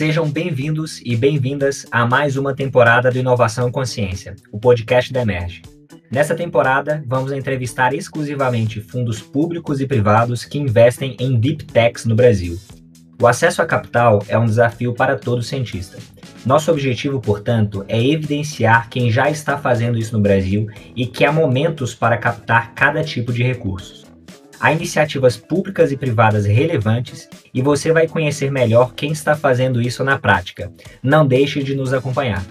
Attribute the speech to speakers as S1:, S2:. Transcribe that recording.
S1: Sejam bem-vindos e bem-vindas a mais uma temporada do Inovação e Consciência, o podcast da Emerge. Nessa temporada, vamos entrevistar exclusivamente fundos públicos e privados que investem em deep techs no Brasil. O acesso a capital é um desafio para todo cientista. Nosso objetivo, portanto, é evidenciar quem já está fazendo isso no Brasil e que há momentos para captar cada tipo de recursos. Há iniciativas públicas e privadas relevantes e você vai conhecer melhor quem está fazendo isso na prática. Não deixe de nos acompanhar.